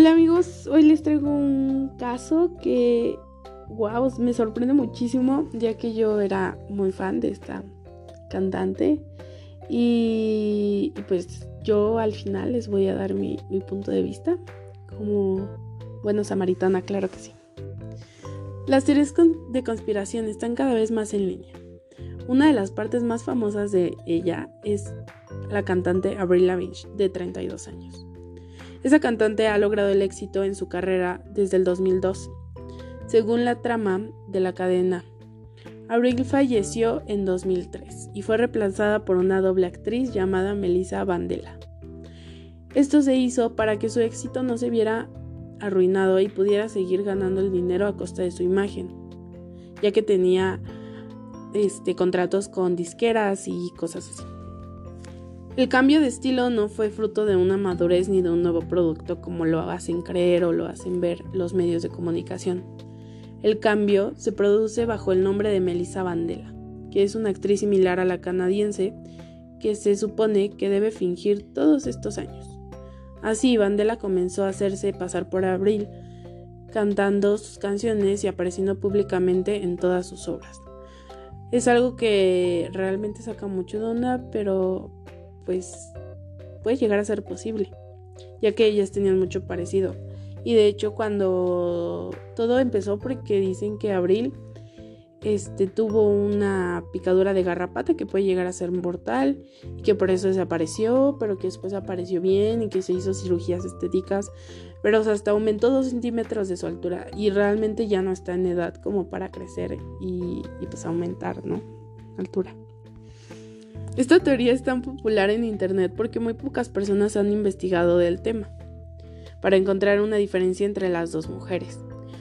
Hola amigos, hoy les traigo un caso que, wow, me sorprende muchísimo ya que yo era muy fan de esta cantante y, pues yo al final les voy a dar mi, punto de vista como buena samaritana, claro que sí. Las teorías de conspiración están cada vez más en línea. Una de las partes más famosas de ella es la cantante Avril Lavigne, de 32 años. Esa cantante ha logrado el éxito en su carrera desde el 2002. Según la trama de la cadena, Avril falleció en 2003 y fue reemplazada por una doble actriz llamada Melissa Vandela. Esto se hizo para que su éxito no se viera arruinado y pudiera seguir ganando el dinero a costa de su imagen, ya que tenía este, contratos con disqueras y cosas así. El cambio de estilo no fue fruto de una madurez ni de un nuevo producto como lo hacen creer o lo hacen ver los medios de comunicación. El cambio se produce bajo el nombre de Melissa Vandela, que es una actriz similar a la canadiense que se supone que debe fingir todos estos años. Así, Vandela comenzó a hacerse pasar por Abril, cantando sus canciones y apareciendo públicamente en todas sus obras. Es algo que realmente saca mucho de onda, pero pues puede llegar a ser posible, ya que ellas tenían mucho parecido. Y de hecho cuando todo empezó porque dicen que Abril este, tuvo una picadura de garrapata que puede llegar a ser mortal y que por eso desapareció, pero que después apareció bien y que se hizo cirugías estéticas, pero hasta aumentó dos centímetros de su altura y realmente ya no está en edad como para crecer y, y pues aumentar, ¿no? Altura. Esta teoría es tan popular en internet porque muy pocas personas han investigado del tema para encontrar una diferencia entre las dos mujeres.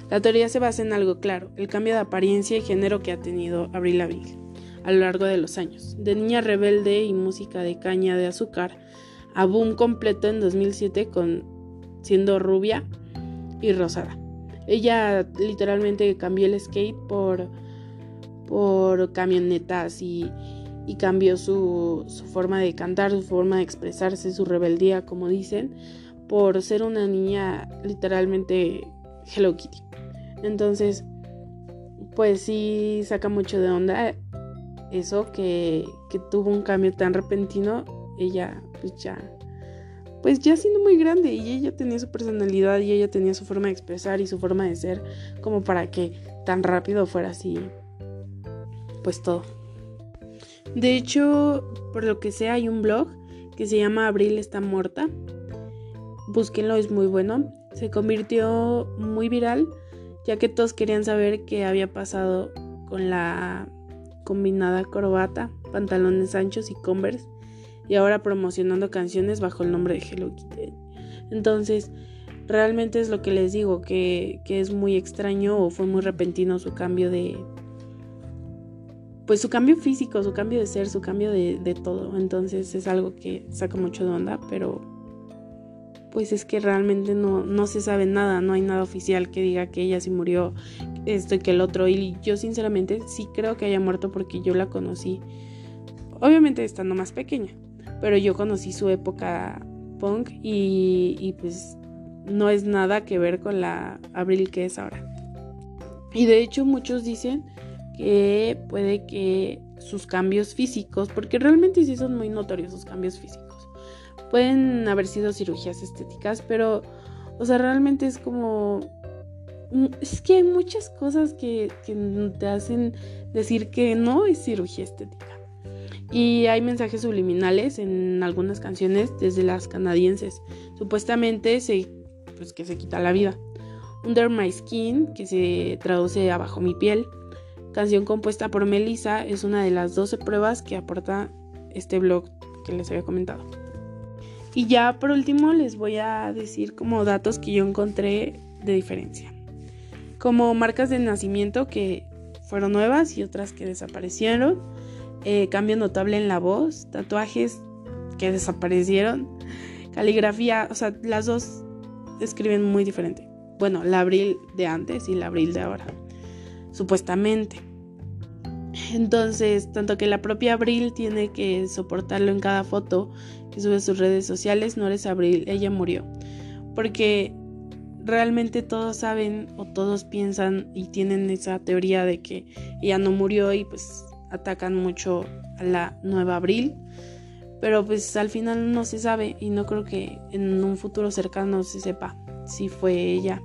La teoría se basa en algo claro, el cambio de apariencia y género que ha tenido Avril Lavigne a lo largo de los años, de niña rebelde y música de caña de azúcar a boom completo en 2007 con siendo rubia y rosada. Ella literalmente cambió el skate por por camionetas y, y cambió su, su forma de cantar, su forma de expresarse, su rebeldía, como dicen, por ser una niña literalmente Hello Kitty. Entonces, pues sí saca mucho de onda eso que, que tuvo un cambio tan repentino. Ella, pues ya, pues ya siendo muy grande y ella tenía su personalidad y ella tenía su forma de expresar y su forma de ser como para que tan rápido fuera así, pues todo. De hecho, por lo que sé, hay un blog que se llama Abril está muerta. Búsquenlo, es muy bueno. Se convirtió muy viral ya que todos querían saber qué había pasado con la combinada corbata, pantalones anchos y Converse, y ahora promocionando canciones bajo el nombre de Hello Kitty. Entonces, realmente es lo que les digo, que, es muy extraño o fue muy repentino su cambio de... Pues su cambio físico, su cambio de ser, su cambio de, de todo. Entonces es algo que saca mucho de onda, pero pues es que realmente no, no se sabe nada, no hay nada oficial que diga que ella sí murió, esto y que el otro. Y yo sinceramente sí creo que haya muerto porque yo la conocí, obviamente estando más pequeña, pero yo conocí su época punk y, y pues no es nada que ver con la Abril que es ahora. Y de hecho muchos dicen que puede que sus cambios físicos, porque realmente sí son muy notorios sus cambios físicos Pueden haber sido cirugías estéticas, pero, o sea, realmente es como... Mm, es que hay muchas cosas que, te hacen decir que no es cirugía estética. Y hay mensajes subliminales en algunas canciones desde las canadienses. Supuestamente se, pues, que se quita la vida. Under My Skin, que se traduce a Bajo mi piel, canción compuesta por Melissa, es una de las 12 pruebas que aporta este blog que les había comentado. Y ya por último les voy a decir como datos que yo encontré de diferencia. Como marcas de nacimiento que fueron nuevas y otras que desaparecieron. Eh, cambio notable en la voz. Tatuajes que desaparecieron. Caligrafía, o sea, las dos escriben muy diferente. Bueno, la abril de antes y la abril de ahora. Supuestamente. Entonces, tanto que la propia Abril tiene que soportarlo en cada foto que sube sus redes sociales, no eres Abril, ella murió. Porque realmente todos saben o todos piensan y tienen esa teoría de que ella no murió y pues atacan mucho a la nueva Abril. Pero pues al final no se sabe y no creo que en un futuro cercano se sepa si fue ella.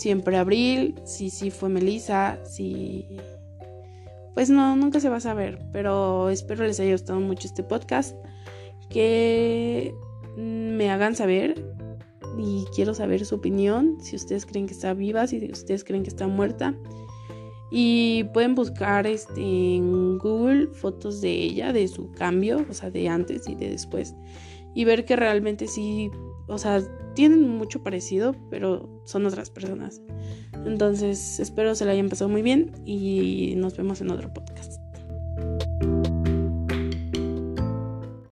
Siempre Abril, si sí fue Melissa, si... Pues no, nunca se va a saber, pero espero les haya gustado mucho este podcast. Que me hagan saber y quiero saber su opinión, si ustedes creen que está viva, si ustedes creen que está muerta. Y pueden buscar este, en Google fotos de ella, de su cambio, o sea, de antes y de después. Y ver que realmente sí, o sea, tienen mucho parecido, pero son otras personas. Entonces, espero se la hayan pasado muy bien y nos vemos en otro podcast.